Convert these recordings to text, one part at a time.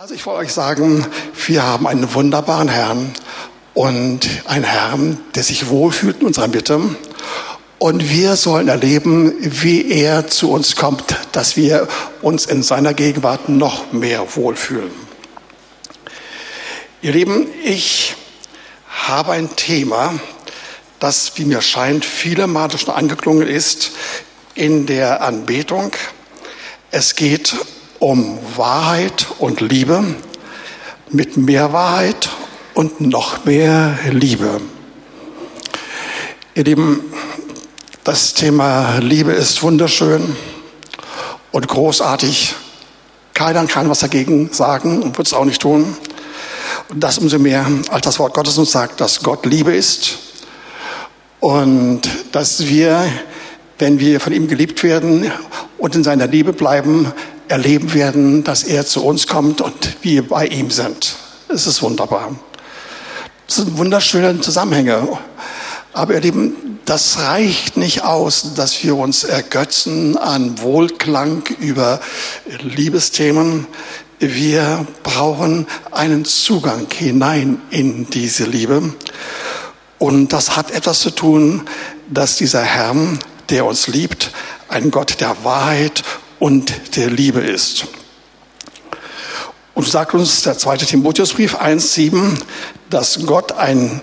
Also ich wollte euch sagen, wir haben einen wunderbaren Herrn und einen Herrn, der sich wohlfühlt in unserer Mitte. Und wir sollen erleben, wie er zu uns kommt, dass wir uns in seiner Gegenwart noch mehr wohlfühlen. Ihr Lieben, ich habe ein Thema, das, wie mir scheint, viele Male schon angeklungen ist in der Anbetung. Es geht um Wahrheit und Liebe mit mehr Wahrheit und noch mehr Liebe. Ihr Lieben, das Thema Liebe ist wunderschön und großartig. Keiner kann was dagegen sagen und wird es auch nicht tun. Und das umso mehr, als das Wort Gottes uns sagt, dass Gott Liebe ist und dass wir, wenn wir von ihm geliebt werden und in seiner Liebe bleiben, erleben werden, dass er zu uns kommt und wir bei ihm sind. Es ist wunderbar. Das sind wunderschöne Zusammenhänge. Aber ihr Lieben, das reicht nicht aus, dass wir uns ergötzen an Wohlklang über Liebesthemen. Wir brauchen einen Zugang hinein in diese Liebe. Und das hat etwas zu tun, dass dieser Herr, der uns liebt, ein Gott der Wahrheit und der Liebe ist. Und sagt uns der zweite Timotheusbrief 1,7, dass Gott ein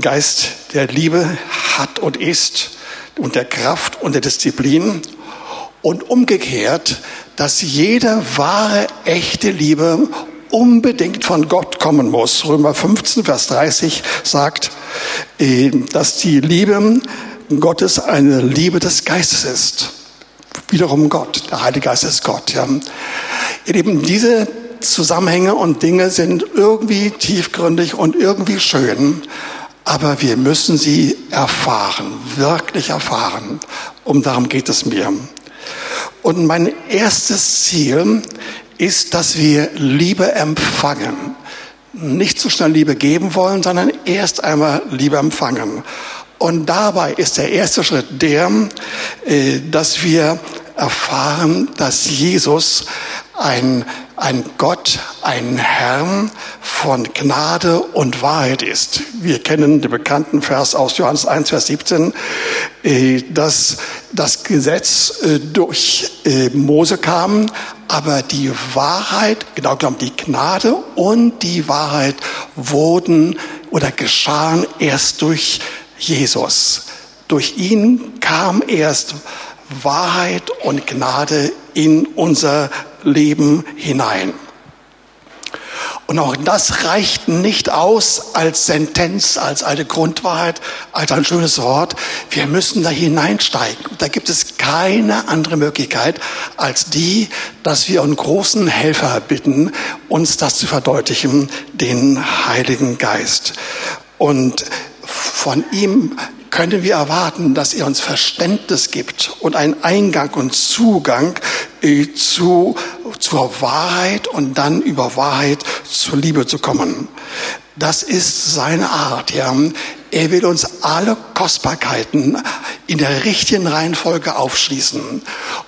Geist der Liebe hat und ist und der Kraft und der Disziplin und umgekehrt, dass jede wahre, echte Liebe unbedingt von Gott kommen muss. Römer 15, Vers 30 sagt, äh, dass die Liebe Gottes eine Liebe des Geistes ist wiederum Gott. Der Heilige Geist ist Gott. Ja. Ihr Lieben, diese Zusammenhänge und Dinge sind irgendwie tiefgründig und irgendwie schön, aber wir müssen sie erfahren, wirklich erfahren. Um darum geht es mir. Und mein erstes Ziel ist, dass wir Liebe empfangen. Nicht so schnell Liebe geben wollen, sondern erst einmal Liebe empfangen. Und dabei ist der erste Schritt der, äh, dass wir erfahren, dass Jesus ein, ein Gott, ein Herr von Gnade und Wahrheit ist. Wir kennen den bekannten Vers aus Johannes 1, Vers 17, äh, dass das Gesetz äh, durch Mose kam, aber die Wahrheit, genau genommen die Gnade und die Wahrheit wurden oder geschahen erst durch Jesus. Durch ihn kam erst Wahrheit und Gnade in unser Leben hinein. Und auch das reicht nicht aus als Sentenz, als eine Grundwahrheit, als ein schönes Wort. Wir müssen da hineinsteigen. Da gibt es keine andere Möglichkeit als die, dass wir einen großen Helfer bitten, uns das zu verdeutlichen, den Heiligen Geist. Und von ihm können wir erwarten, dass er uns Verständnis gibt und einen Eingang und Zugang äh, zu, zur Wahrheit und dann über Wahrheit zur Liebe zu kommen. Das ist seine Art, ja. Er will uns alle Kostbarkeiten in der richtigen Reihenfolge aufschließen.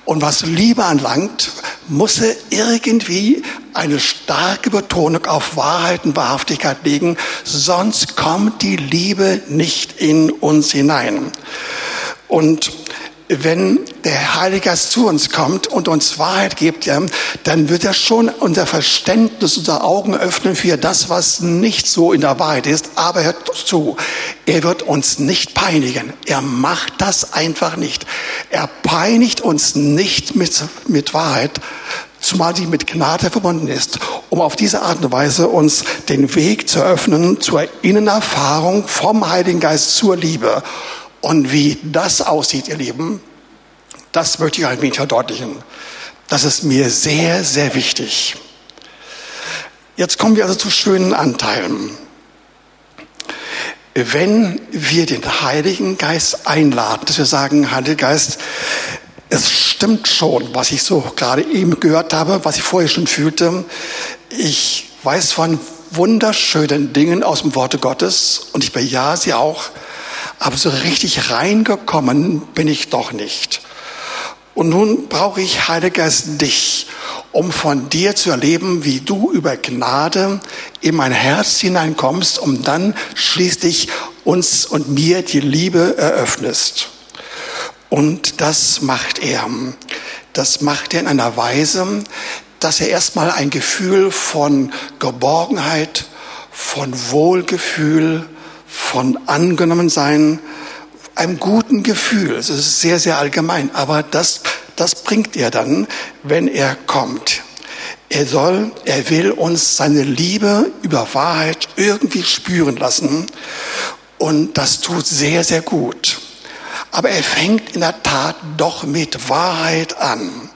Und was Liebe anlangt, muss er irgendwie eine starke Betonung auf Wahrheit und Wahrhaftigkeit legen, sonst kommt die Liebe nicht in uns hinein. Und wenn der Heilige Geist zu uns kommt und uns Wahrheit gibt, dann wird er schon unser Verständnis, unsere Augen öffnen für das, was nicht so in der Wahrheit ist. Aber hört zu, er wird uns nicht peinigen. Er macht das einfach nicht. Er peinigt uns nicht mit, mit Wahrheit, zumal sie mit Gnade verbunden ist, um auf diese Art und Weise uns den Weg zu öffnen zur Innenerfahrung vom Heiligen Geist zur Liebe. Und wie das aussieht, ihr Lieben, das möchte ich ein wenig verdeutlichen. Das ist mir sehr, sehr wichtig. Jetzt kommen wir also zu schönen Anteilen. Wenn wir den Heiligen Geist einladen, dass wir sagen, Heiliger Geist, es stimmt schon, was ich so gerade eben gehört habe, was ich vorher schon fühlte. Ich weiß von wunderschönen Dingen aus dem Worte Gottes und ich bejahe sie auch. Aber so richtig reingekommen bin ich doch nicht. Und nun brauche ich, Heiliger Geist, dich, um von dir zu erleben, wie du über Gnade in mein Herz hineinkommst, um dann schließlich uns und mir die Liebe eröffnest. Und das macht er. Das macht er in einer Weise, dass er erstmal ein Gefühl von Geborgenheit, von Wohlgefühl, von Angenommensein, einem guten Gefühl. Es ist sehr, sehr allgemein, aber das, das bringt er dann, wenn er kommt. Er soll, er will uns seine Liebe über Wahrheit irgendwie spüren lassen. Und das tut sehr, sehr gut. Aber er fängt in der Tat doch mit Wahrheit an.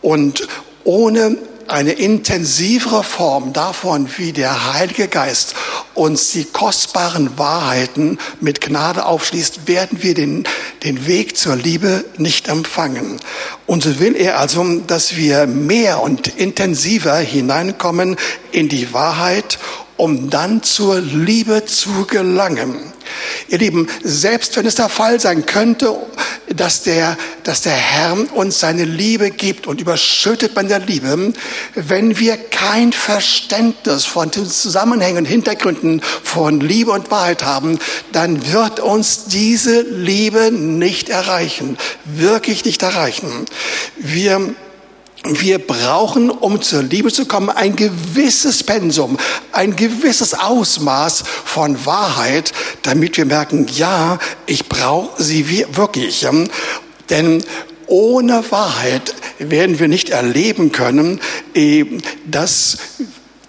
Und ohne eine intensivere Form davon, wie der Heilige Geist uns die kostbaren Wahrheiten mit Gnade aufschließt, werden wir den, den Weg zur Liebe nicht empfangen. Und so will er also, dass wir mehr und intensiver hineinkommen in die Wahrheit, um dann zur Liebe zu gelangen. Ihr Lieben, selbst wenn es der Fall sein könnte, dass der, dass der Herr uns seine Liebe gibt und überschüttet mit der Liebe, wenn wir kein Verständnis von den Zusammenhängen, Hintergründen von Liebe und Wahrheit haben, dann wird uns diese Liebe nicht erreichen, wirklich nicht erreichen. Wir wir brauchen, um zur Liebe zu kommen, ein gewisses Pensum, ein gewisses Ausmaß von Wahrheit, damit wir merken, ja, ich brauche sie wirklich. Denn ohne Wahrheit werden wir nicht erleben können, dass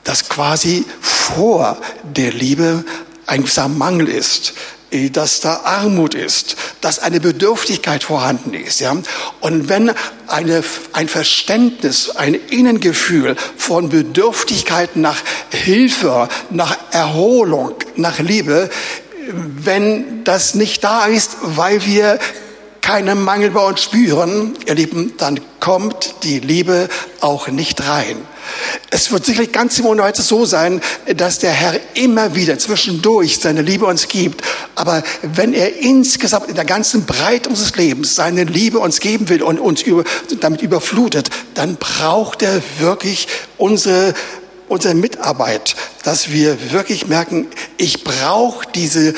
das quasi vor der Liebe ein gewisser Mangel ist. Äh, dass da Armut ist, dass eine Bedürftigkeit vorhanden ist. Ja? Und wenn eine, ein Verständnis, ein Innengefühl von Bedürftigkeit nach Hilfe, nach Erholung, nach Liebe, wenn das nicht da ist, weil wir keinen Mangel bei uns spüren, ihr Lieben, dann kommt die Liebe auch nicht rein. Es wird sicherlich ganz im Unweite so sein, dass der Herr immer wieder zwischendurch seine Liebe uns gibt. Aber wenn er insgesamt in der ganzen Breite unseres Lebens seine Liebe uns geben will und uns über, damit überflutet, dann braucht er wirklich unsere unsere Mitarbeit, dass wir wirklich merken, ich brauche diese,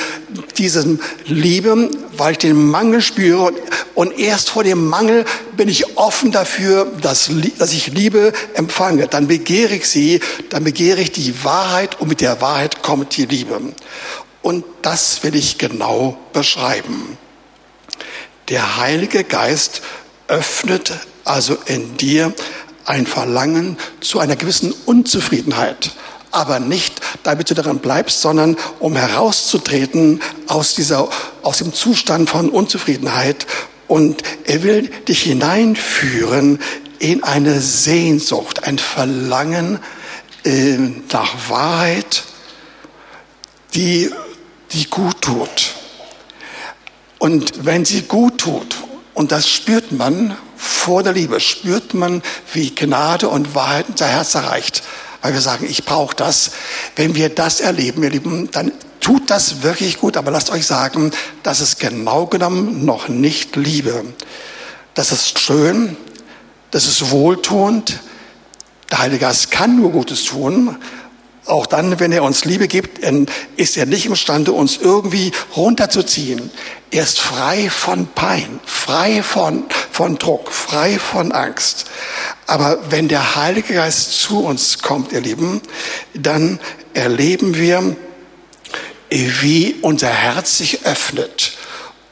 diese Liebe, weil ich den Mangel spüre. Und erst vor dem Mangel bin ich offen dafür, dass, dass ich Liebe empfange. Dann begehre ich sie, dann begehre ich die Wahrheit und mit der Wahrheit kommt die Liebe. Und das will ich genau beschreiben. Der Heilige Geist öffnet also in dir ein Verlangen zu einer gewissen Unzufriedenheit. Aber nicht, damit du daran bleibst, sondern um herauszutreten aus dieser, aus dem Zustand von Unzufriedenheit. Und er will dich hineinführen in eine Sehnsucht, ein Verlangen äh, nach Wahrheit, die, die gut tut. Und wenn sie gut tut, und das spürt man vor der Liebe spürt man, wie Gnade und Wahrheit unser Herz erreicht. Weil wir sagen, ich brauche das. Wenn wir das erleben, ihr Lieben, dann tut das wirklich gut. Aber lasst euch sagen, das ist genau genommen noch nicht Liebe. Das ist schön, das ist wohltuend. Der Heilige Geist kann nur Gutes tun. Auch dann, wenn er uns Liebe gibt, ist er nicht imstande, uns irgendwie runterzuziehen. Er ist frei von Pein, frei von, von Druck, frei von Angst. Aber wenn der Heilige Geist zu uns kommt, ihr Lieben, dann erleben wir, wie unser Herz sich öffnet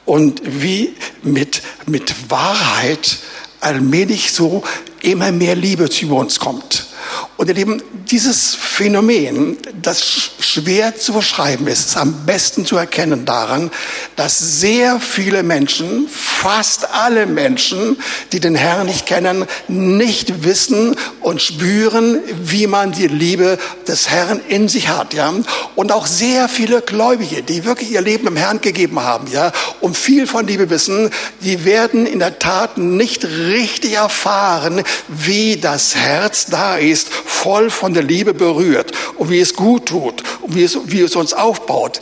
und wie mit, mit Wahrheit allmählich so immer mehr Liebe zu uns kommt. Und ihr Lieben, dieses Phänomen, das schwer zu beschreiben ist, ist am besten zu erkennen daran, dass sehr viele Menschen, fast alle Menschen, die den Herrn nicht kennen, nicht wissen und spüren, wie man die Liebe des Herrn in sich hat, ja. Und auch sehr viele Gläubige, die wirklich ihr Leben im Herrn gegeben haben, ja, und viel von Liebe wissen, die werden in der Tat nicht richtig erfahren, wie das Herz da ist, voll von der Liebe berührt und wie es gut tut und wie es, wie es uns aufbaut.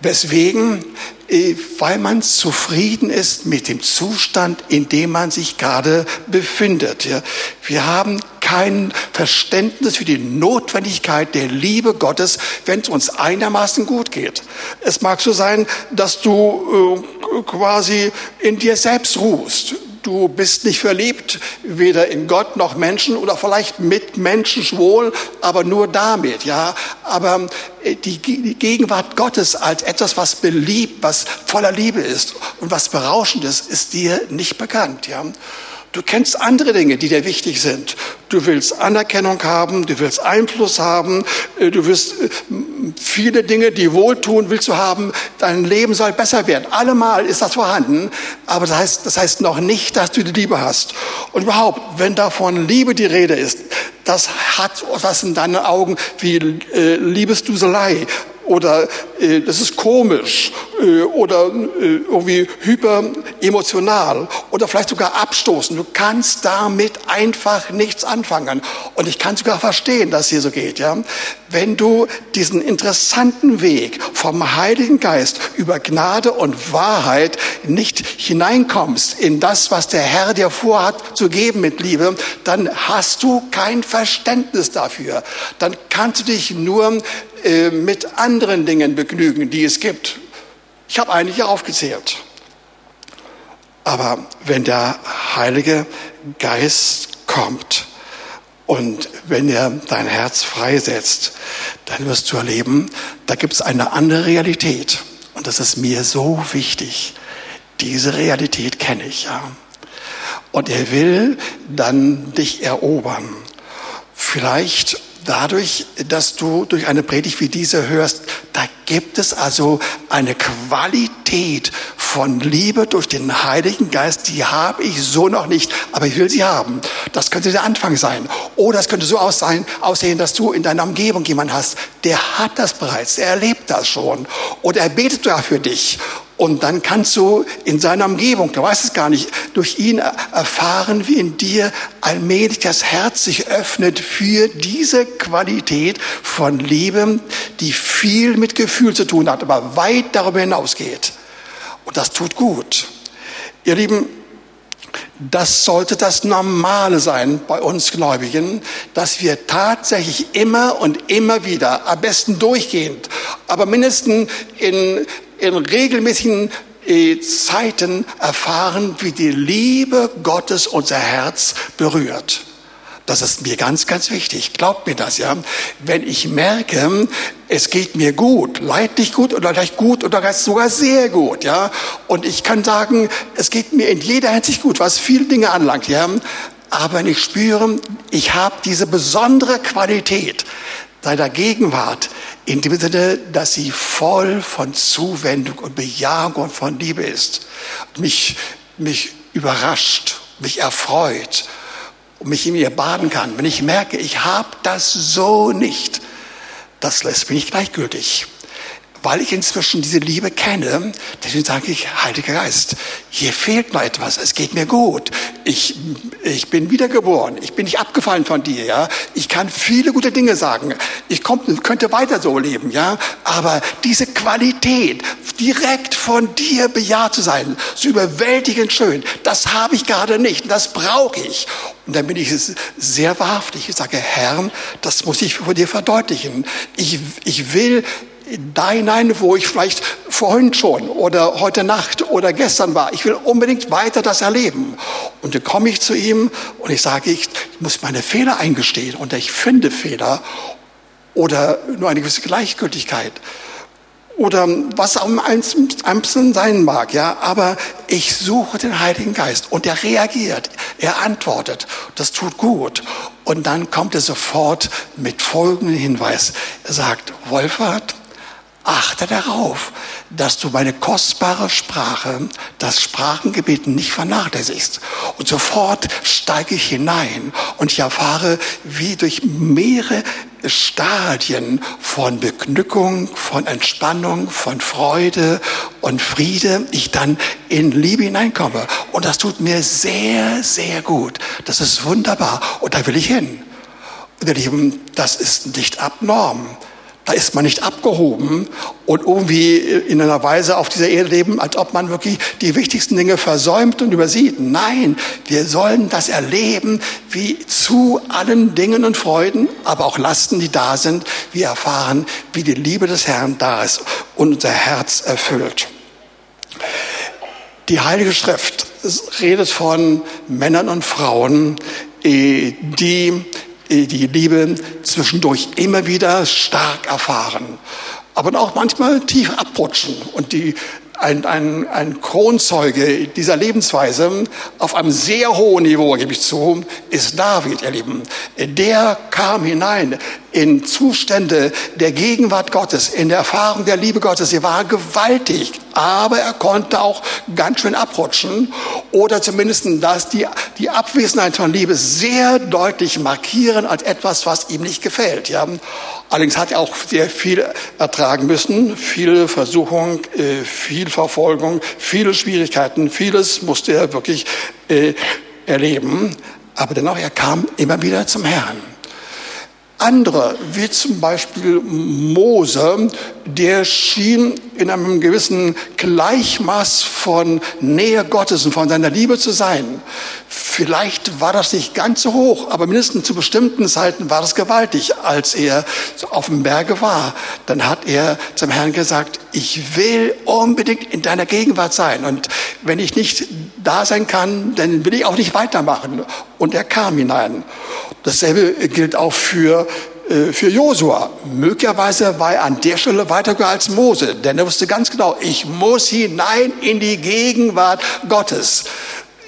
Weswegen? Äh, weil man zufrieden ist mit dem Zustand, in dem man sich gerade befindet. Wir haben kein Verständnis für die Notwendigkeit der Liebe Gottes, wenn es uns einigermaßen gut geht. Es mag so sein, dass du äh, quasi in dir selbst ruhst. Du bist nicht verliebt, weder in Gott noch Menschen oder vielleicht mit Menschen wohl, aber nur damit, ja. Aber äh, die Gegenwart Gottes als etwas, was beliebt, was voller Liebe ist und was berauschend ist, ist dir nicht bekannt, ja. Du kennst andere Dinge, die dir wichtig sind. Du willst Anerkennung haben, du willst Einfluss haben, äh, du willst äh, viele Dinge, die wohltun, willst du haben. Dein Leben soll besser werden. Allemal ist das vorhanden, aber das heißt, das heißt noch nicht, dass du die Liebe hast. Und überhaupt, wenn davon Liebe die Rede ist, das hat was in deinen Augen wie äh, Liebesduselei oder äh, das ist komisch äh, oder äh, irgendwie hyperemotional oder vielleicht sogar abstoßen. Du kannst damit einfach nichts anfangen. Und ich kann sogar verstehen, dass es hier so geht. Ja? Wenn du diesen interessanten Weg vom Heiligen Geist über Gnade und Wahrheit nicht hineinkommst in das, was der Herr dir vorhat zu geben mit Liebe, dann hast du kein Verständnis dafür. Dann kannst du dich nur äh, mit anderen Dingen begnügen, die es gibt. Ich habe einige aufgezählt. Aber wenn der Heilige Geist kommt und wenn er dein Herz freisetzt, dann wirst du erleben, da gibt es eine andere Realität. Und das ist mir so wichtig. Diese Realität kenne ich ja. Und er will dann dich erobern. Vielleicht dadurch, dass du durch eine Predigt wie diese hörst, da gibt es also eine Qualität von Liebe durch den Heiligen Geist, die habe ich so noch nicht, aber ich will sie haben. Das könnte der Anfang sein. Oder es könnte so aussehen, dass du in deiner Umgebung jemanden hast, der hat das bereits, er erlebt das schon. Oder er betet da für dich. Und dann kannst du in seiner Umgebung, du weißt es gar nicht, durch ihn erfahren, wie in dir allmählich das Herz sich öffnet für diese Qualität von Liebe, die viel mit Gefühl zu tun hat, aber weit darüber hinausgeht. Und das tut gut. Ihr Lieben, das sollte das Normale sein bei uns Gläubigen, dass wir tatsächlich immer und immer wieder, am besten durchgehend, aber mindestens in in regelmäßigen äh, Zeiten erfahren, wie die Liebe Gottes unser Herz berührt. Das ist mir ganz, ganz wichtig. Glaubt mir das, ja. Wenn ich merke, es geht mir gut, leidlich gut oder vielleicht gut oder sogar sehr gut, ja. Und ich kann sagen, es geht mir in jeder Hinsicht gut, was viele Dinge anlangt, ja. Aber wenn ich spüre, ich habe diese besondere Qualität seiner Gegenwart, in dem Sinne, dass sie voll von Zuwendung und Bejahung und von Liebe ist. Mich, mich überrascht, mich erfreut und mich in ihr baden kann. Wenn ich merke, ich habe das so nicht, das lässt mich nicht gleichgültig weil ich inzwischen diese Liebe kenne, deswegen sage ich, Heiliger Geist, hier fehlt noch etwas, es geht mir gut. Ich, ich bin wiedergeboren, ich bin nicht abgefallen von dir, ja. Ich kann viele gute Dinge sagen. Ich komm, könnte weiter so leben, ja. Aber diese Qualität, direkt von dir bejaht zu sein, so überwältigend schön, das habe ich gerade nicht, das brauche ich. Und dann bin ich sehr wahrhaftig. Ich sage, Herr, das muss ich vor dir verdeutlichen. Ich, ich will da hinein, wo ich vielleicht vorhin schon oder heute Nacht oder gestern war. Ich will unbedingt weiter das erleben. Und dann komme ich zu ihm und ich sage, ich muss meine Fehler eingestehen und ich finde Fehler oder nur eine gewisse Gleichgültigkeit oder was auch im Einzelnen sein mag, ja. Aber ich suche den Heiligen Geist und er reagiert, er antwortet. Das tut gut. Und dann kommt er sofort mit folgendem Hinweis. Er sagt, Wolfert, achte darauf, dass du meine kostbare Sprache, das Sprachengebet nicht vernachlässigst. Und sofort steige ich hinein und ich erfahre, wie durch mehrere Stadien von Begnückung, von Entspannung, von Freude und Friede ich dann in Liebe hineinkomme. Und das tut mir sehr, sehr gut. Das ist wunderbar. Und da will ich hin. Und ihr Lieben, das ist nicht abnorm. Da ist man nicht abgehoben und irgendwie in einer Weise auf dieser Erde leben, als ob man wirklich die wichtigsten Dinge versäumt und übersieht. Nein, wir sollen das erleben, wie zu allen Dingen und Freuden, aber auch Lasten, die da sind, wir erfahren, wie die Liebe des Herrn da ist und unser Herz erfüllt. Die Heilige Schrift redet von Männern und Frauen, äh, die die Liebe zwischendurch immer wieder stark erfahren, aber auch manchmal tief abrutschen und die ein, ein, ein Kronzeuge dieser Lebensweise auf einem sehr hohen Niveau, gebe ich zu, ist David, ihr Lieben. Der kam hinein in Zustände der Gegenwart Gottes, in der Erfahrung der Liebe Gottes. Sie war gewaltig, aber er konnte auch ganz schön abrutschen oder zumindest das, die, die Abwesenheit von Liebe sehr deutlich markieren als etwas, was ihm nicht gefällt. Ja. Allerdings hat er auch sehr viel ertragen müssen, viele Versuchung, äh, viel Verfolgung, viele Schwierigkeiten, vieles musste er wirklich äh, erleben. Aber dennoch, er kam immer wieder zum Herrn. Andere, wie zum Beispiel Mose, der schien in einem gewissen Gleichmaß von Nähe Gottes und von seiner Liebe zu sein. Vielleicht war das nicht ganz so hoch, aber mindestens zu bestimmten Zeiten war das gewaltig. Als er auf dem Berge war, dann hat er zum Herrn gesagt, ich will unbedingt in deiner Gegenwart sein. Und wenn ich nicht da sein kann, dann will ich auch nicht weitermachen. Und er kam hinein. Dasselbe gilt auch für äh, für Josua. Möglicherweise war er an der Stelle weiter als Mose, denn er wusste ganz genau, ich muss hinein in die Gegenwart Gottes.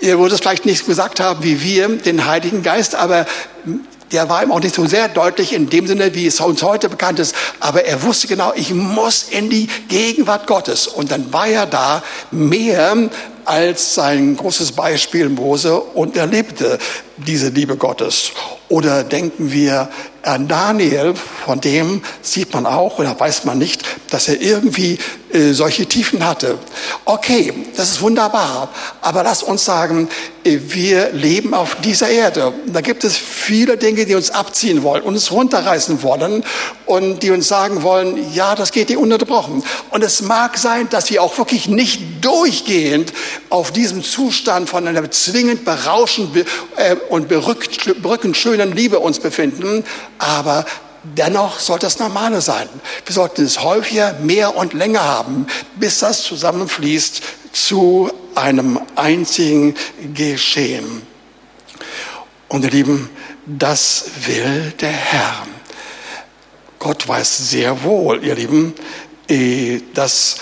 Er würde es vielleicht nicht gesagt haben wie wir, den Heiligen Geist, aber der war ihm auch nicht so sehr deutlich in dem Sinne, wie es uns heute bekannt ist. Aber er wusste genau, ich muss in die Gegenwart Gottes. Und dann war er da mehr als sein großes Beispiel Mose und erlebte diese Liebe Gottes. Oder denken wir Daniel, von dem sieht man auch oder weiß man nicht, dass er irgendwie äh, solche Tiefen hatte. Okay, das ist wunderbar, aber lass uns sagen, äh, wir leben auf dieser Erde. Da gibt es viele Dinge, die uns abziehen wollen, uns runterreißen wollen und die uns sagen wollen, ja, das geht dir ununterbrochen. Und es mag sein, dass wir auch wirklich nicht durchgehend auf diesem Zustand von einer zwingend berauschenden äh, und berückend schönen Liebe uns befinden, aber dennoch sollte das Normale sein. Wir sollten es häufiger, mehr und länger haben, bis das zusammenfließt zu einem einzigen Geschehen. Und ihr Lieben, das will der Herr. Gott weiß sehr wohl, ihr Lieben, äh, dass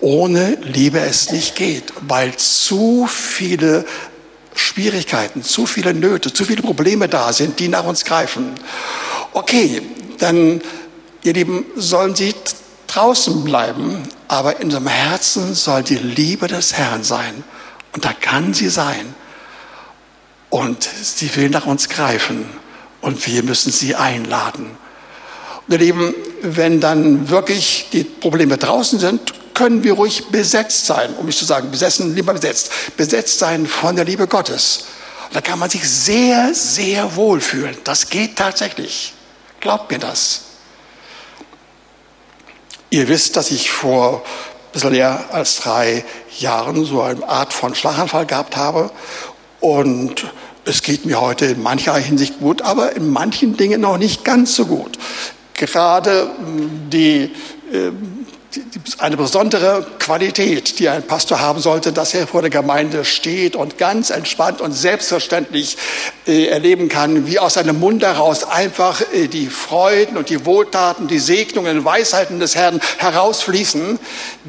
ohne Liebe es nicht geht, weil zu viele Schwierigkeiten, zu viele Nöte, zu viele Probleme da sind, die nach uns greifen. Okay, dann, ihr Lieben, sollen Sie draußen bleiben, aber in unserem Herzen soll die Liebe des Herrn sein. Und da kann sie sein. Und sie will nach uns greifen. Und wir müssen sie einladen. Und ihr Lieben, wenn dann wirklich die Probleme draußen sind, können wir ruhig besetzt sein, um nicht zu sagen besessen, lieber besetzt, besetzt sein von der Liebe Gottes. Und da kann man sich sehr, sehr wohl fühlen. Das geht tatsächlich. Glaubt mir das. Ihr wisst, dass ich vor ein bisschen mehr als drei Jahren so eine Art von Schlaganfall gehabt habe. Und es geht mir heute in mancher Hinsicht gut, aber in manchen Dingen noch nicht ganz so gut. Gerade die äh, eine besondere Qualität, die ein Pastor haben sollte, dass er vor der Gemeinde steht und ganz entspannt und selbstverständlich äh, erleben kann, wie aus seinem Mund heraus einfach äh, die Freuden und die Wohltaten, die Segnungen, Weisheiten des Herrn herausfließen.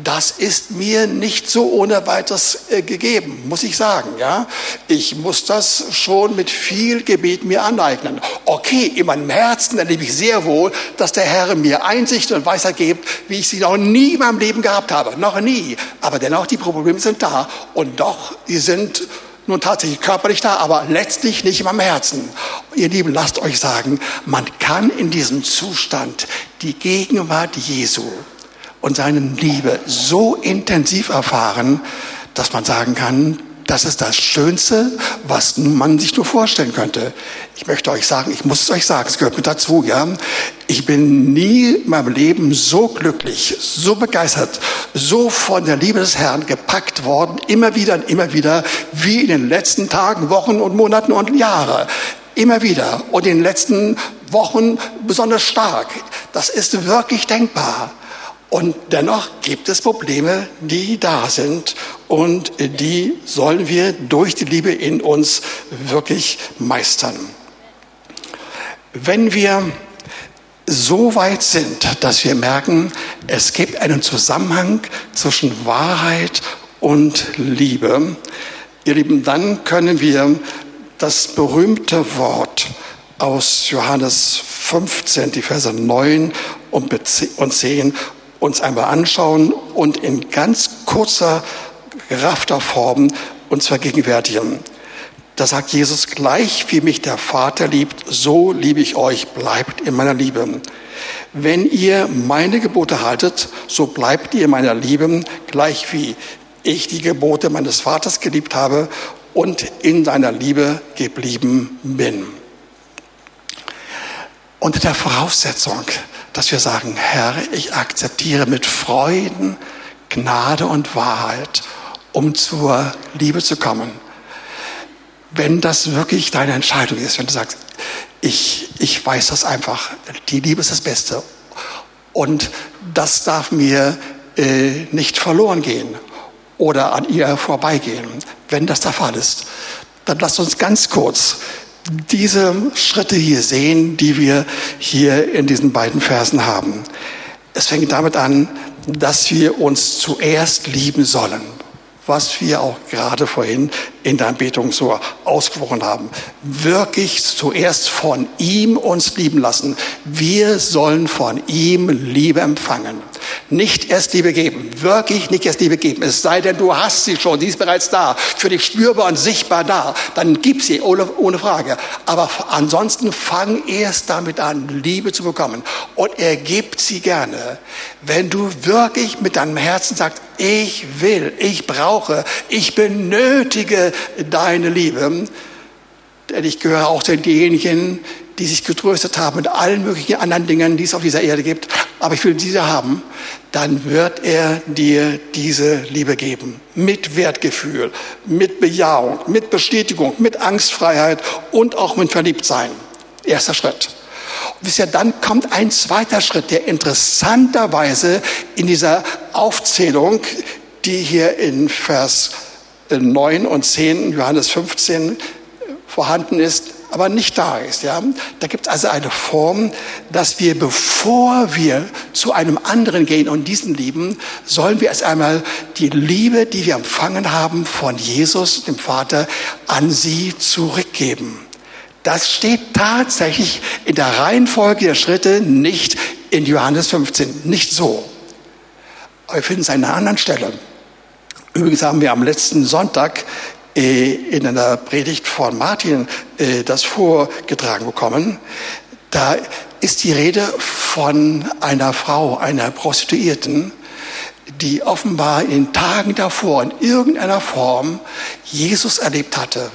Das ist mir nicht so ohne weiteres äh, gegeben, muss ich sagen. Ja, ich muss das schon mit viel Gebet mir aneignen. Okay, in meinem Herzen erlebe ich sehr wohl, dass der Herr mir Einsicht und Weisheit gibt, wie ich sie noch nie in meinem Leben gehabt habe. Noch nie. Aber dennoch, die Probleme sind da. Und doch, sie sind nun tatsächlich körperlich da, aber letztlich nicht in meinem Herzen. Ihr Lieben, lasst euch sagen, man kann in diesem Zustand die Gegenwart Jesu und seine Liebe so intensiv erfahren, dass man sagen kann, das ist das Schönste, was man sich nur vorstellen könnte. Ich möchte euch sagen, ich muss es euch sagen, es gehört mit dazu, ja. Ich bin nie in meinem Leben so glücklich, so begeistert, so von der Liebe des Herrn gepackt worden, immer wieder und immer wieder, wie in den letzten Tagen, Wochen und Monaten und Jahren. Immer wieder. Und in den letzten Wochen besonders stark. Das ist wirklich denkbar. Und dennoch gibt es Probleme, die da sind und die sollen wir durch die Liebe in uns wirklich meistern. Wenn wir so weit sind, dass wir merken, es gibt einen Zusammenhang zwischen Wahrheit und Liebe, ihr Lieben, dann können wir das berühmte Wort aus Johannes 15, die Verse 9 und 10 uns einmal anschauen und in ganz kurzer, geraffter Form uns vergegenwärtigen. Da sagt Jesus, gleich wie mich der Vater liebt, so liebe ich euch, bleibt in meiner Liebe. Wenn ihr meine Gebote haltet, so bleibt ihr in meiner Liebe, gleich wie ich die Gebote meines Vaters geliebt habe und in seiner Liebe geblieben bin. Unter der Voraussetzung, dass wir sagen, Herr, ich akzeptiere mit Freuden Gnade und Wahrheit, um zur Liebe zu kommen. Wenn das wirklich deine Entscheidung ist, wenn du sagst, ich, ich weiß das einfach, die Liebe ist das Beste und das darf mir äh, nicht verloren gehen oder an ihr vorbeigehen. Wenn das der Fall ist, dann lass uns ganz kurz diese Schritte hier sehen, die wir hier in diesen beiden Versen haben. Es fängt damit an, dass wir uns zuerst lieben sollen, was wir auch gerade vorhin in der Anbetung so ausgesprochen haben. Wirklich zuerst von ihm uns lieben lassen. Wir sollen von ihm Liebe empfangen. Nicht erst Liebe geben, wirklich nicht erst Liebe geben. Es sei denn, du hast sie schon, sie ist bereits da, für dich spürbar und sichtbar da. Dann gib sie ohne, ohne Frage. Aber ansonsten fang erst damit an, Liebe zu bekommen. Und er gibt sie gerne. Wenn du wirklich mit deinem Herzen sagst, ich will, ich brauche, ich benötige deine Liebe, denn ich gehöre auch zu denjenigen, die sich getröstet haben mit allen möglichen anderen Dingen, die es auf dieser Erde gibt, aber ich will diese haben, dann wird er dir diese Liebe geben. Mit Wertgefühl, mit Bejahung, mit Bestätigung, mit Angstfreiheit und auch mit Verliebtsein. Erster Schritt. Wisst ihr, dann kommt ein zweiter Schritt, der interessanterweise in dieser Aufzählung, die hier in Vers 9 und 10 Johannes 15 vorhanden ist, aber nicht da ist. Ja? Da gibt es also eine Form, dass wir, bevor wir zu einem anderen gehen und diesen lieben, sollen wir erst einmal die Liebe, die wir empfangen haben von Jesus, dem Vater, an sie zurückgeben. Das steht tatsächlich in der Reihenfolge der Schritte nicht in Johannes 15, nicht so. Aber wir finden es an einer anderen Stelle. Übrigens haben wir am letzten Sonntag äh, in einer Predigt von Martin äh, das vorgetragen bekommen. Da ist die Rede von einer Frau, einer Prostituierten, die offenbar in Tagen davor in irgendeiner Form Jesus erlebt hatte.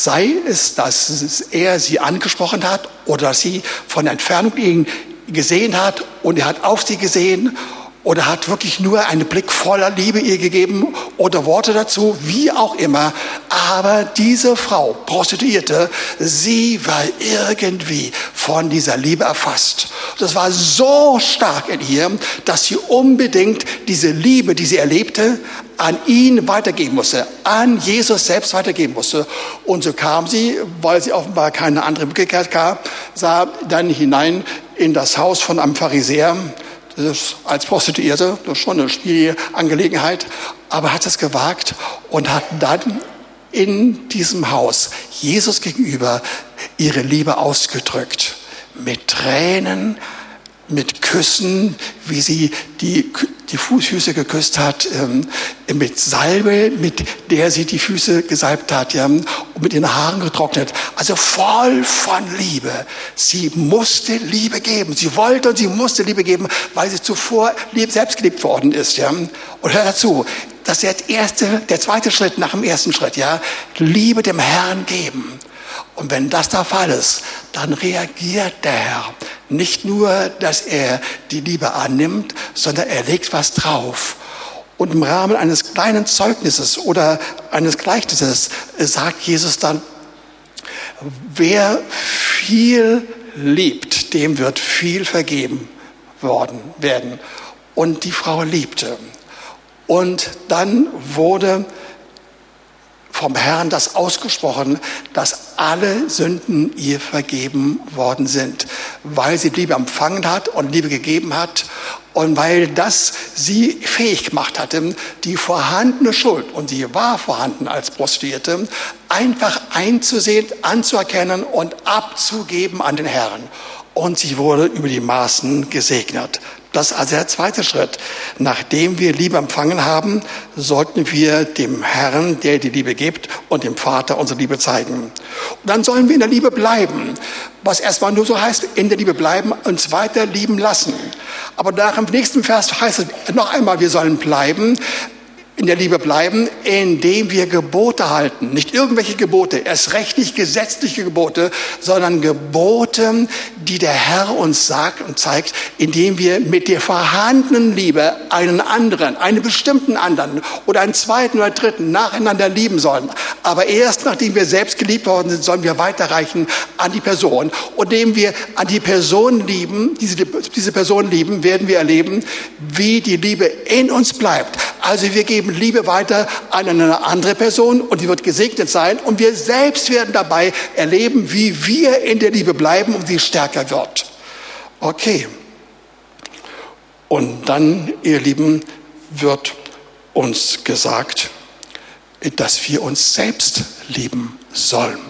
Sei es, dass er sie angesprochen hat oder sie von Entfernung ihn gesehen hat und er hat auf sie gesehen oder hat wirklich nur einen Blick voller Liebe ihr gegeben oder Worte dazu, wie auch immer. Aber diese Frau, Prostituierte, sie war irgendwie von dieser Liebe erfasst. Das war so stark in ihr, dass sie unbedingt diese Liebe, die sie erlebte, an ihn weitergeben musste, an Jesus selbst weitergeben musste. Und so kam sie, weil sie offenbar keine andere Möglichkeit gab, sah dann hinein in das Haus von einem Pharisäer, als Prostituierte, das ist schon eine schwierige Angelegenheit, aber hat es gewagt und hat dann in diesem Haus Jesus gegenüber ihre Liebe ausgedrückt. Mit Tränen, mit Küssen, wie sie die die Fußfüße geküsst hat, ähm, mit Salbe, mit der sie die Füße gesalbt hat, ja, und mit ihren Haaren getrocknet. Also voll von Liebe. Sie musste Liebe geben. Sie wollte und sie musste Liebe geben, weil sie zuvor selbst geliebt worden ist, ja. Und hör dazu, das ist der erste, der zweite Schritt nach dem ersten Schritt, ja. Liebe dem Herrn geben. Und wenn das der Fall ist, dann reagiert der Herr. Nicht nur, dass er die Liebe annimmt, sondern er legt was drauf. Und im Rahmen eines kleinen Zeugnisses oder eines Gleichnisses sagt Jesus dann, wer viel liebt, dem wird viel vergeben worden werden. Und die Frau liebte. Und dann wurde vom Herrn das ausgesprochen, dass alle Sünden ihr vergeben worden sind, weil sie Liebe empfangen hat und Liebe gegeben hat und weil das sie fähig gemacht hatte, die vorhandene Schuld, und sie war vorhanden als Prostituierte, einfach einzusehen, anzuerkennen und abzugeben an den Herrn. Und sie wurde über die Maßen gesegnet. Das ist also der zweite Schritt. Nachdem wir Liebe empfangen haben, sollten wir dem Herrn, der die Liebe gibt, und dem Vater unsere Liebe zeigen. Und dann sollen wir in der Liebe bleiben. Was erstmal nur so heißt, in der Liebe bleiben, uns weiter lieben lassen. Aber nach im nächsten Vers heißt es noch einmal, wir sollen bleiben, in der Liebe bleiben, indem wir Gebote halten. Nicht irgendwelche Gebote, erst recht nicht gesetzliche Gebote, sondern Gebote, die der Herr uns sagt und zeigt, indem wir mit der vorhandenen Liebe einen anderen, einen bestimmten anderen oder einen zweiten oder dritten nacheinander lieben sollen. Aber erst nachdem wir selbst geliebt worden sind, sollen wir weiterreichen an die Person. Und indem wir an die Person lieben, diese, diese Person lieben, werden wir erleben, wie die Liebe in uns bleibt. Also wir geben Liebe weiter an eine andere Person und die wird gesegnet sein und wir selbst werden dabei erleben, wie wir in der Liebe bleiben und wie stärker wird. Okay. Und dann, ihr Lieben, wird uns gesagt, dass wir uns selbst lieben sollen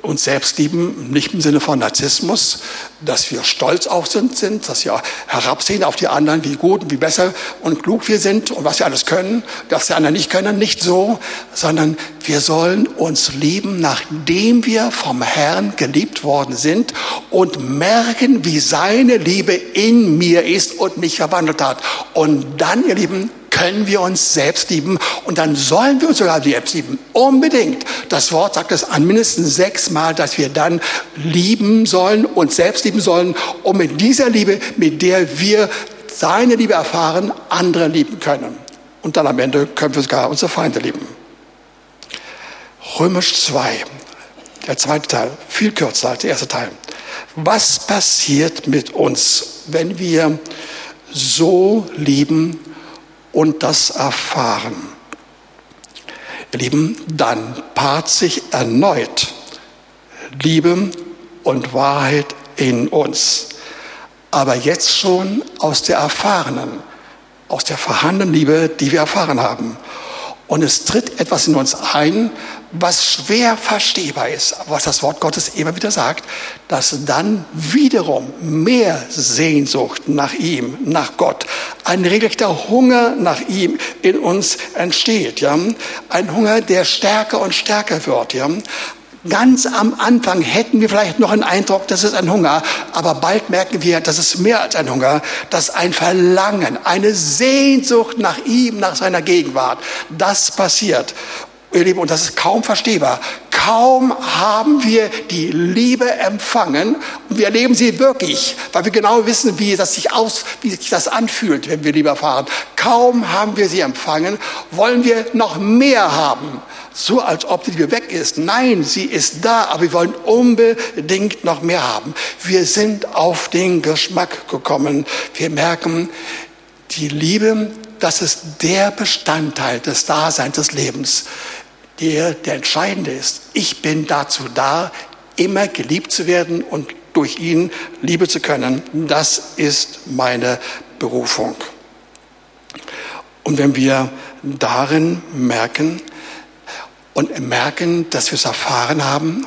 uns selbst lieben, nicht im Sinne von Narzissmus, dass wir stolz auf sind, sind, dass wir herabsehen auf die anderen, wie gut und wie besser und klug wir sind und was wir alles können, dass die anderen nicht können, nicht so, sondern wir sollen uns lieben, nachdem wir vom Herrn geliebt worden sind und merken, wie seine Liebe in mir ist und mich verwandelt hat. Und dann, ihr Lieben, können wir uns selbst lieben und dann sollen wir uns sogar selbst lieben. Unbedingt. Das Wort sagt es an mindestens sechs Mal, dass wir dann lieben sollen, uns selbst lieben sollen, um mit dieser Liebe, mit der wir seine Liebe erfahren, andere lieben können. Und dann am Ende können wir sogar unsere Feinde lieben. Römisch 2, der zweite Teil, viel kürzer als der erste Teil. Was passiert mit uns, wenn wir so lieben, und das erfahren. Ihr Lieben, dann paart sich erneut Liebe und Wahrheit in uns. Aber jetzt schon aus der erfahrenen, aus der vorhandenen Liebe, die wir erfahren haben. Und es tritt etwas in uns ein, was schwer verstehbar ist, was das Wort Gottes immer wieder sagt, dass dann wiederum mehr Sehnsucht nach ihm, nach Gott, ein regelrechter Hunger nach ihm in uns entsteht, ja, ein Hunger, der stärker und stärker wird, ja, Ganz am Anfang hätten wir vielleicht noch einen Eindruck, das ist ein Hunger, aber bald merken wir, das ist mehr als ein Hunger, das ist ein Verlangen, eine Sehnsucht nach ihm, nach seiner Gegenwart. Das passiert. Ihr Lieben, und das ist kaum verstehbar. Kaum haben wir die Liebe empfangen und wir erleben sie wirklich, weil wir genau wissen, wie das sich aus, wie sich das anfühlt, wenn wir Liebe erfahren. Kaum haben wir sie empfangen, wollen wir noch mehr haben so als ob die Liebe weg ist. Nein, sie ist da, aber wir wollen unbedingt noch mehr haben. Wir sind auf den Geschmack gekommen. Wir merken, die Liebe, das ist der Bestandteil des Daseins des Lebens, der der entscheidende ist. Ich bin dazu da, immer geliebt zu werden und durch ihn Liebe zu können. Das ist meine Berufung. Und wenn wir darin merken, und merken, dass wir es erfahren haben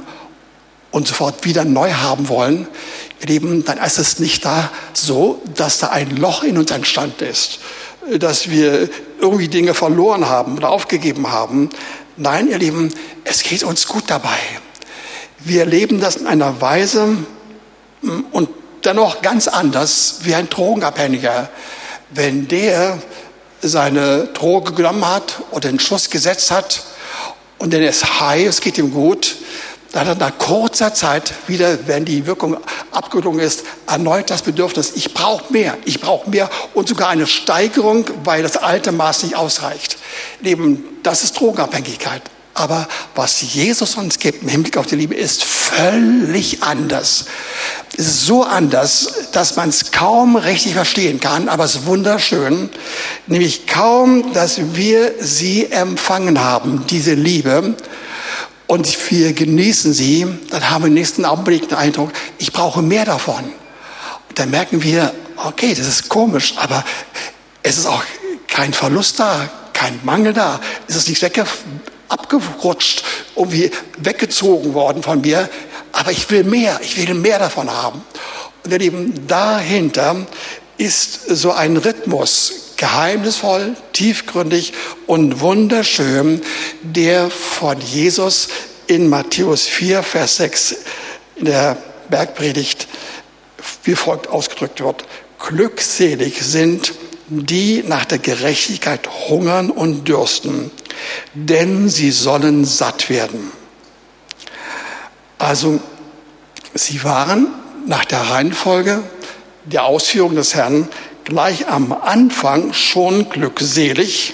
und sofort wieder neu haben wollen, ihr Lieben, dann ist es nicht da so, dass da ein Loch in uns entstanden ist, dass wir irgendwie Dinge verloren haben oder aufgegeben haben. Nein, ihr Lieben, es geht uns gut dabei. Wir erleben das in einer Weise mm, und dennoch ganz anders wie ein Drogenabhängiger. Wenn der seine Droge genommen hat oder den Schuss gesetzt hat und dann ist high, es geht ihm gut, dann hat nach kurzer Zeit wieder, wenn die Wirkung abgelungen ist, erneut das Bedürfnis, ich brauche mehr, ich brauche mehr und sogar eine Steigerung, weil das alte Maß nicht ausreicht. Eben, das ist Drogenabhängigkeit. Aber was Jesus uns gibt im Hinblick auf die Liebe ist völlig anders. Ist so anders, dass man es kaum richtig verstehen kann, aber es ist wunderschön. Nämlich kaum, dass wir sie empfangen haben, diese Liebe, und wir genießen sie, dann haben wir im nächsten Augenblick den Eindruck, ich brauche mehr davon. Und dann merken wir, okay, das ist komisch, aber es ist auch kein Verlust da, kein Mangel da. Es ist nicht wegge abgerutscht, irgendwie weggezogen worden von mir. Aber ich will mehr, ich will mehr davon haben. Und ihr Lieben, dahinter ist so ein Rhythmus, geheimnisvoll, tiefgründig und wunderschön, der von Jesus in Matthäus 4, Vers 6 in der Bergpredigt wie folgt ausgedrückt wird. Glückselig sind die nach der Gerechtigkeit hungern und dürsten, denn sie sollen satt werden. Also sie waren nach der Reihenfolge der Ausführung des Herrn gleich am Anfang schon glückselig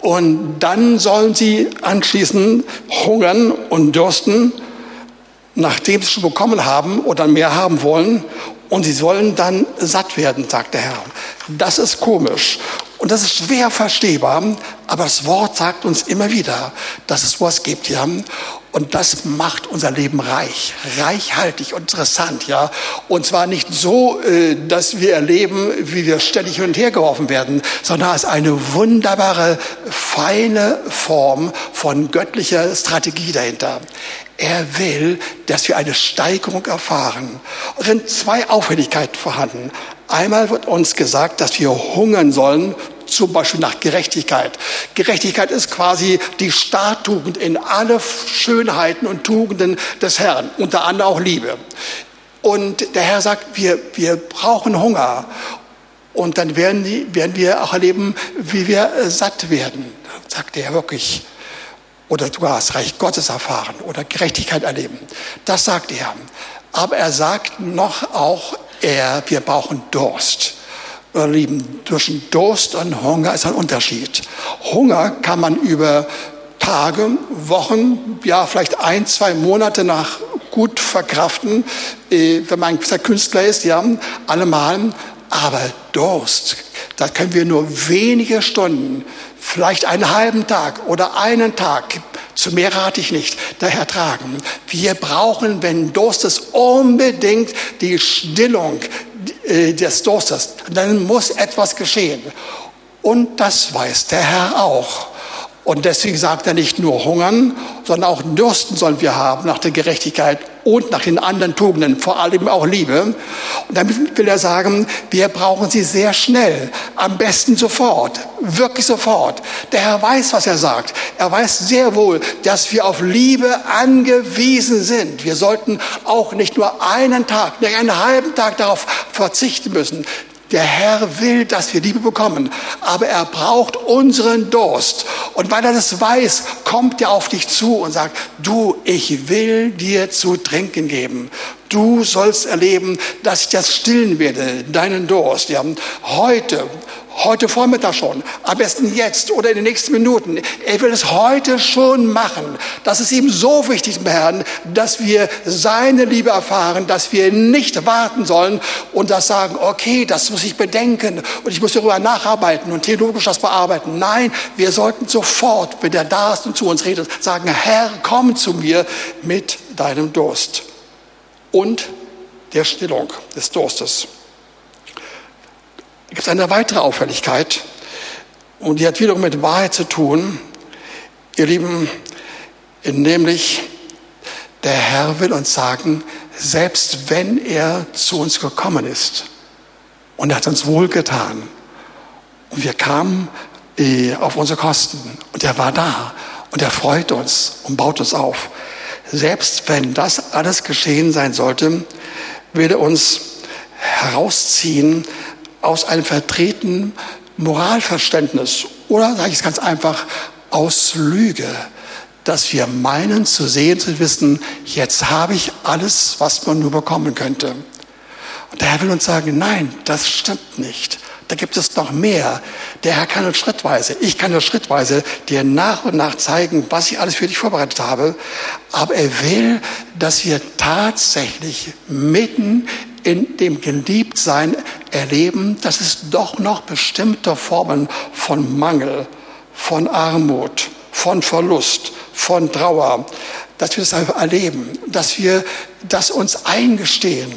und dann sollen sie anschließend hungern und dürsten, nachdem sie schon bekommen haben oder mehr haben wollen und sie sollen dann satt werden, sagt der Herr. Das ist komisch. Und das ist schwer verstehbar, aber das Wort sagt uns immer wieder, dass es was gibt, ja. Und das macht unser Leben reich, reichhaltig, interessant, ja. Und zwar nicht so, äh, dass wir erleben, wie wir ständig hin und her geworfen werden, sondern als eine wunderbare, feine Form von göttlicher Strategie dahinter. Er will, dass wir eine Steigerung erfahren. Es sind zwei Auffälligkeiten vorhanden. Einmal wird uns gesagt, dass wir hungern sollen, zum Beispiel nach Gerechtigkeit. Gerechtigkeit ist quasi die Starttugend in alle Schönheiten und Tugenden des Herrn, unter anderem auch Liebe. Und der Herr sagt, wir, wir brauchen Hunger. Und dann werden, die, werden wir auch erleben, wie wir satt werden, sagt er wirklich oder sogar das Reich Gottes erfahren oder Gerechtigkeit erleben. Das sagt er. Aber er sagt noch auch, er, wir brauchen Durst. Ihr Lieben, zwischen Durst und Hunger ist ein Unterschied. Hunger kann man über Tage, Wochen, ja vielleicht ein, zwei Monate nach gut verkraften, äh, wenn man ein Künstler ist, ja, allemal. Aber Durst, da können wir nur wenige Stunden vielleicht einen halben Tag oder einen Tag, zu mehr rate ich nicht, daher tragen. Wir brauchen, wenn Durst ist, unbedingt die Stillung äh, des Durstes. Dann muss etwas geschehen. Und das weiß der Herr auch. Und deswegen sagt er nicht nur hungern, sondern auch Dürsten sollen wir haben nach der Gerechtigkeit und nach den anderen Tugenden, vor allem auch Liebe. Und damit will er sagen, wir brauchen sie sehr schnell, am besten sofort, wirklich sofort. Der Herr weiß, was er sagt. Er weiß sehr wohl, dass wir auf Liebe angewiesen sind. Wir sollten auch nicht nur einen Tag, nicht einen halben Tag darauf verzichten müssen. Der Herr will, dass wir Liebe bekommen, aber er braucht unseren Durst. Und weil er das weiß, kommt er auf dich zu und sagt, du, ich will dir zu trinken geben. Du sollst erleben, dass ich das stillen werde, deinen Durst. Ja, heute, heute Vormittag schon, am besten jetzt oder in den nächsten Minuten. Er will es heute schon machen. Das ist ihm so wichtig, Herrn, dass wir seine Liebe erfahren, dass wir nicht warten sollen und das sagen, okay, das muss ich bedenken und ich muss darüber nacharbeiten und theologisch das bearbeiten. Nein, wir sollten sofort, wenn er da ist und zu uns redet, sagen, Herr, komm zu mir mit deinem Durst und der Stillung des Durstes gibt es eine weitere Auffälligkeit und die hat wiederum mit Wahrheit zu tun, ihr Lieben, nämlich der Herr will uns sagen, selbst wenn er zu uns gekommen ist und er hat uns wohlgetan und wir kamen äh, auf unsere Kosten und er war da und er freut uns und baut uns auf. Selbst wenn das alles geschehen sein sollte, will er uns herausziehen aus einem vertretenen Moralverständnis oder, sage ich es ganz einfach, aus Lüge, dass wir meinen zu sehen, zu wissen, jetzt habe ich alles, was man nur bekommen könnte. Und der Herr will uns sagen, nein, das stimmt nicht. Da gibt es noch mehr. Der Herr kann uns schrittweise, ich kann uns schrittweise dir nach und nach zeigen, was ich alles für dich vorbereitet habe. Aber er will, dass wir tatsächlich mitten in dem Geliebtsein erleben, dass es doch noch bestimmte Formen von Mangel, von Armut, von Verlust, von Trauer, dass wir das erleben, dass wir das uns eingestehen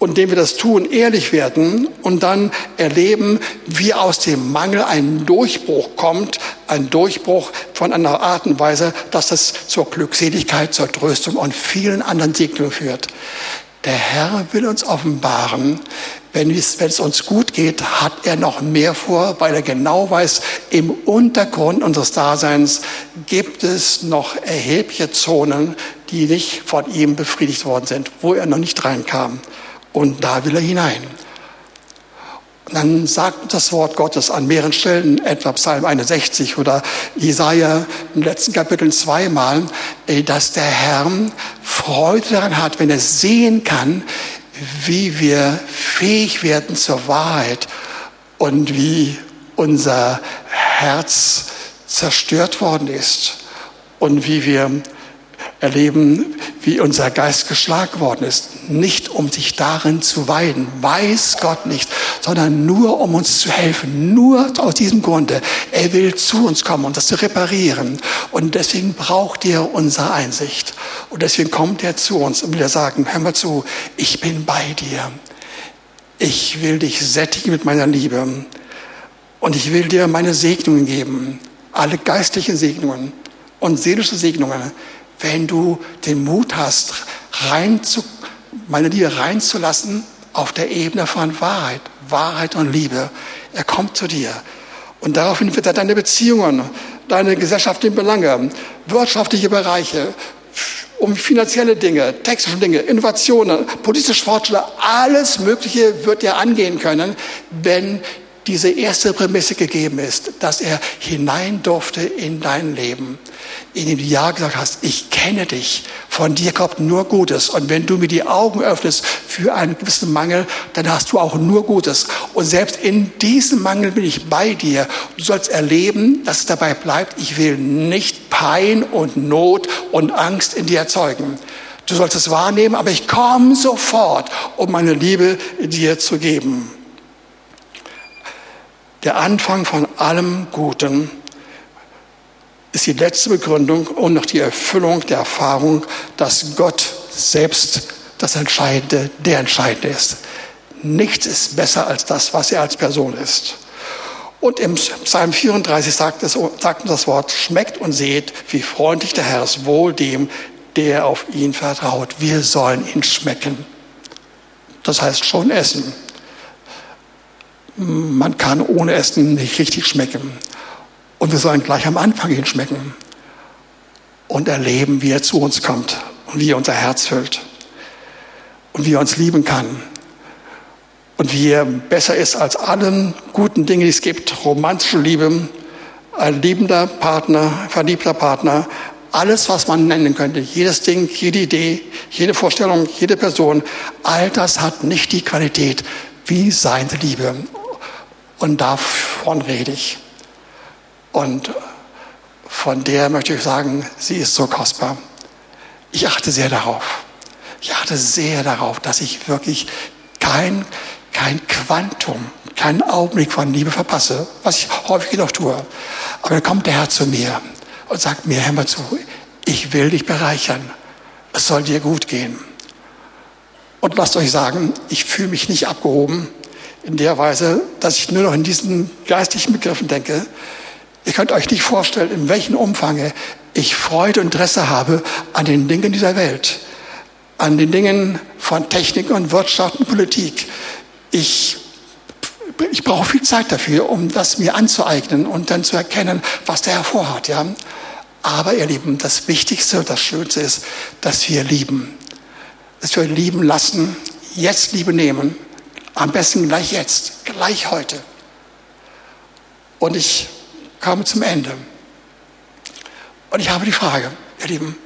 und indem wir das tun, ehrlich werden und dann erleben, wie aus dem Mangel ein Durchbruch kommt, ein Durchbruch von einer Art und Weise, dass das zur Glückseligkeit, zur Tröstung und vielen anderen Segnungen führt. Der Herr will uns offenbaren, wenn es, uns gut geht, hat er noch mehr vor, weil er genau weiß, im Untergrund unseres Daseins gibt es noch erhebliche Zonen, die nicht von ihm befriedigt worden sind, wo er noch nicht reinkam. Und da will er hinein. Und dann sagt das Wort Gottes an mehreren Stellen, etwa Psalm 61 oder Jesaja im letzten Kapitel zweimal, dass der Herr Freude daran hat, wenn er sehen kann, wie wir fähig werden zur Wahrheit und wie unser Herz zerstört worden ist und wie wir erleben, wie unser Geist geschlagen worden ist. Nicht um sich darin zu weiden, weiß Gott nicht, sondern nur um uns zu helfen. Nur aus diesem Grunde. Er will zu uns kommen, um das zu reparieren. Und deswegen braucht er unsere Einsicht. Und deswegen kommt er zu uns und will sagen, hör mal zu, ich bin bei dir. Ich will dich sättigen mit meiner Liebe. Und ich will dir meine Segnungen geben. Alle geistlichen Segnungen und seelische Segnungen wenn du den Mut hast, rein zu, meine Liebe reinzulassen auf der Ebene von Wahrheit, Wahrheit und Liebe. Er kommt zu dir. Und daraufhin wird er deine Beziehungen, deine gesellschaftlichen Belange, wirtschaftliche Bereiche, um finanzielle Dinge, technische Dinge, Innovationen, politische Fortschritte, alles Mögliche wird er angehen können, wenn diese erste Prämisse gegeben ist, dass er hinein durfte in dein Leben in dem du Ja gesagt hast, ich kenne dich, von dir kommt nur Gutes. Und wenn du mir die Augen öffnest für einen gewissen Mangel, dann hast du auch nur Gutes. Und selbst in diesem Mangel bin ich bei dir. Du sollst erleben, dass es dabei bleibt, ich will nicht Pein und Not und Angst in dir erzeugen. Du sollst es wahrnehmen, aber ich komme sofort, um meine Liebe dir zu geben. Der Anfang von allem Guten ist die letzte Begründung und noch die Erfüllung der Erfahrung, dass Gott selbst das Entscheidende, der Entscheidende ist. Nichts ist besser als das, was er als Person ist. Und im Psalm 34 sagt, es, sagt das Wort, schmeckt und seht, wie freundlich der Herr ist, wohl dem, der auf ihn vertraut. Wir sollen ihn schmecken. Das heißt schon essen. Man kann ohne Essen nicht richtig schmecken. Und wir sollen gleich am Anfang ihn schmecken und erleben, wie er zu uns kommt und wie er unser Herz füllt und wie er uns lieben kann und wie er besser ist als allen guten Dinge, die es gibt, romantische Liebe, ein liebender Partner, verliebter Partner, alles, was man nennen könnte, jedes Ding, jede Idee, jede Vorstellung, jede Person, all das hat nicht die Qualität wie seine Liebe. Und davon rede ich. Und von der möchte ich sagen, sie ist so kostbar. Ich achte sehr darauf. Ich achte sehr darauf, dass ich wirklich kein, kein Quantum, keinen Augenblick von Liebe verpasse, was ich häufig noch tue. Aber dann kommt der Herr zu mir und sagt mir, hör mal zu, ich will dich bereichern. Es soll dir gut gehen. Und lasst euch sagen, ich fühle mich nicht abgehoben in der Weise, dass ich nur noch in diesen geistlichen Begriffen denke, Ihr könnt euch nicht vorstellen, in welchem Umfang ich Freude und Interesse habe an den Dingen dieser Welt. an den Dingen von Technik und Wirtschaft und Politik. Ich, ich brauche viel Zeit dafür, um das mir anzueignen und dann zu erkennen, was der Herr vorhat. Ja? Aber ihr Lieben, das Wichtigste und das Schönste ist, dass wir lieben. Dass wir lieben lassen, jetzt Liebe nehmen. Am besten gleich jetzt, gleich heute. Und ich komme zum Ende. Und ich habe die Frage, ihr Lieben,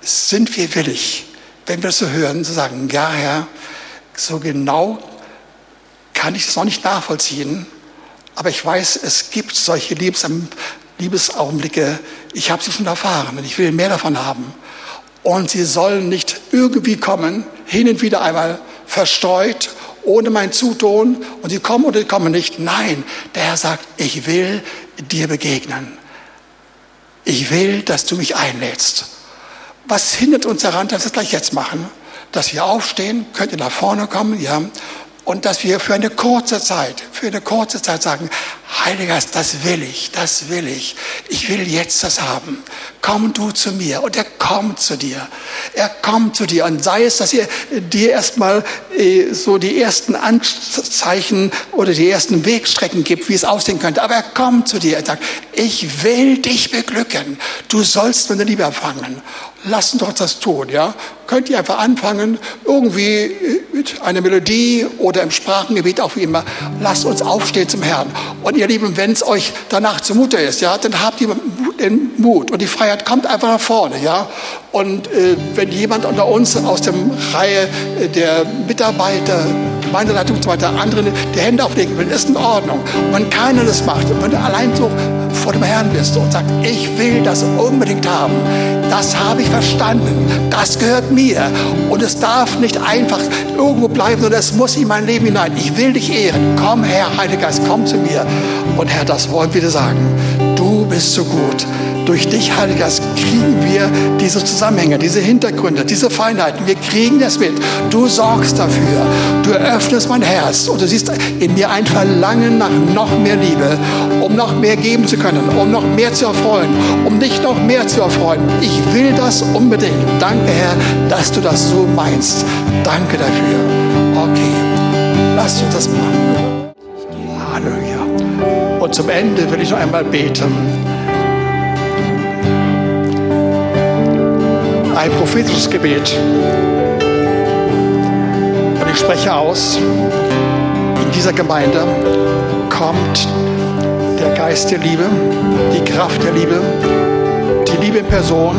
sind wir willig, wenn wir das so hören, zu sagen, ja Herr, so genau kann ich das noch nicht nachvollziehen, aber ich weiß, es gibt solche Liebes Liebesaugenblicke, ich habe sie schon erfahren und ich will mehr davon haben. Und sie sollen nicht irgendwie kommen, hin und wieder einmal verstreut, ohne mein Zutun, und sie kommen oder sie kommen nicht. Nein, der Herr sagt, ich will dir begegnen. Ich will, dass du mich einlädst. Was hindert uns daran, dass wir es gleich jetzt machen? Dass wir aufstehen, könnt ihr nach vorne kommen, ja, und dass wir für eine kurze Zeit, für eine kurze Zeit sagen, Heiliger Geist, das will ich, das will ich. Ich will jetzt das haben. Komm du zu mir. Und er kommt zu dir. Er kommt zu dir. Und sei es, dass er dir erstmal äh, so die ersten Anzeichen oder die ersten Wegstrecken gibt, wie es aussehen könnte. Aber er kommt zu dir. Er sagt, ich will dich beglücken. Du sollst meine Liebe empfangen. Lass uns doch das tun, ja? Könnt ihr einfach anfangen, irgendwie mit einer Melodie oder im Sprachengebiet, auch wie immer. Lasst uns aufstehen zum Herrn. Und ihr Lieben, wenn es euch danach zumute ist, ja, dann habt ihr den Mut und die Freiheit kommt einfach nach vorne, ja. Und äh, wenn jemand unter uns aus der Reihe äh, der Mitarbeiter, Gemeindeleitung und so weiter, anderen die Hände auflegen will, ist in Ordnung. Und wenn keiner das macht, wenn du allein so vor dem Herrn bist und sagst, ich will das unbedingt haben, das habe ich verstanden, das gehört mir und es darf nicht einfach irgendwo bleiben, sondern es muss in mein Leben hinein. Ich will dich ehren. Komm, Herr, Heiliger Geist, komm zu mir. Und Herr, das wollen wir dir sagen. Du bist so gut. Durch dich, Heiliger Geist, kriegen wir diese Zusammenhänge, diese Hintergründe, diese Feinheiten. Wir kriegen das mit. Du sorgst dafür. Du öffnest mein Herz und du siehst in mir ein Verlangen nach noch mehr Liebe, um noch mehr geben zu können, um noch mehr zu erfreuen, um dich noch mehr zu erfreuen. Ich will das unbedingt. Danke, Herr, dass du das so meinst. Danke dafür. Okay, lass uns das machen. Und zum Ende will ich noch einmal beten. ein prophetisches Gebet. Und ich spreche aus, in dieser Gemeinde kommt der Geist der Liebe, die Kraft der Liebe, die Liebe in Person,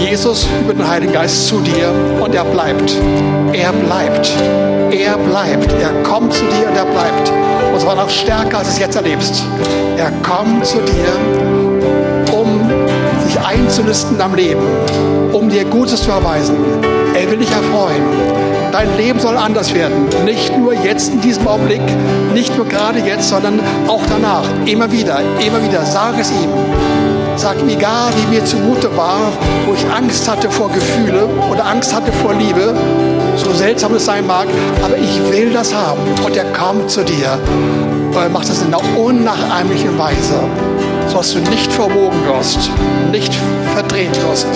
Jesus über den Heiligen Geist zu dir und er bleibt. Er bleibt. Er bleibt. Er kommt zu dir und er bleibt. Und zwar noch stärker, als du es jetzt erlebst. Er kommt zu dir einzulisten am Leben, um dir Gutes zu erweisen. Er will dich erfreuen. Dein Leben soll anders werden. Nicht nur jetzt in diesem Augenblick, nicht nur gerade jetzt, sondern auch danach. Immer wieder, immer wieder. Sag es ihm. Sag ihm, egal wie mir zumute war, wo ich Angst hatte vor Gefühle oder Angst hatte vor Liebe, so seltsam es sein mag, aber ich will das haben. Und er kommt zu dir. Und er macht das in einer unnachahmlichen Weise sodass du nicht verbogen wirst, nicht verdreht wirst.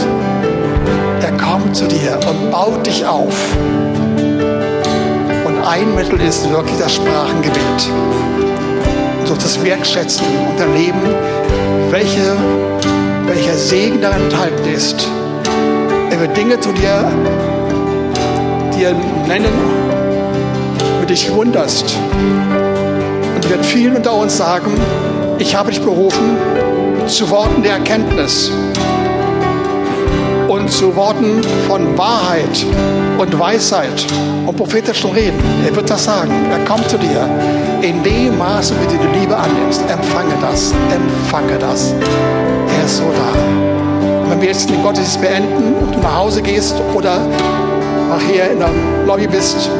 Er kommt zu dir und baut dich auf. Und ein Mittel ist wirklich das Sprachengebet. So das Wertschätzen und Erleben, welche, welcher Segen darin enthalten ist. Er wird Dinge zu dir, dir nennen, du dich wunderst. Und wird vielen unter uns sagen, ich habe dich berufen zu Worten der Erkenntnis und zu Worten von Wahrheit und Weisheit und prophetischen Reden. Er wird das sagen. Er kommt zu dir. In dem Maße, wie du die Liebe annimmst, empfange das. Empfange das. Er ist so da. Und wenn wir jetzt den Gottesdienst beenden und du nach Hause gehst oder nachher in der Lobby bist,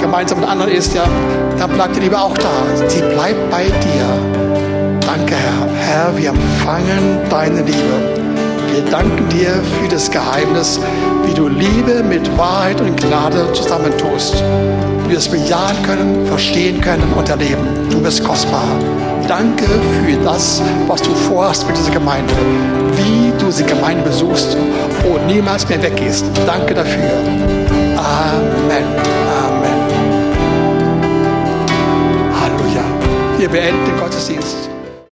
gemeinsam mit anderen ist, ja, dann bleibt die Liebe auch da. Sie bleibt bei dir. Danke, Herr. Herr, wir empfangen deine Liebe. Wir danken dir für das Geheimnis, wie du Liebe mit Wahrheit und Gnade zusammentust. Wir es bejahen können, verstehen können und erleben. Du bist kostbar. Danke für das, was du vorhast mit dieser Gemeinde. Wie du sie Gemeinde besuchst und niemals mehr weggehst. Danke dafür. Amen. Amen. Halleluja. Wir beenden den Gottesdienst.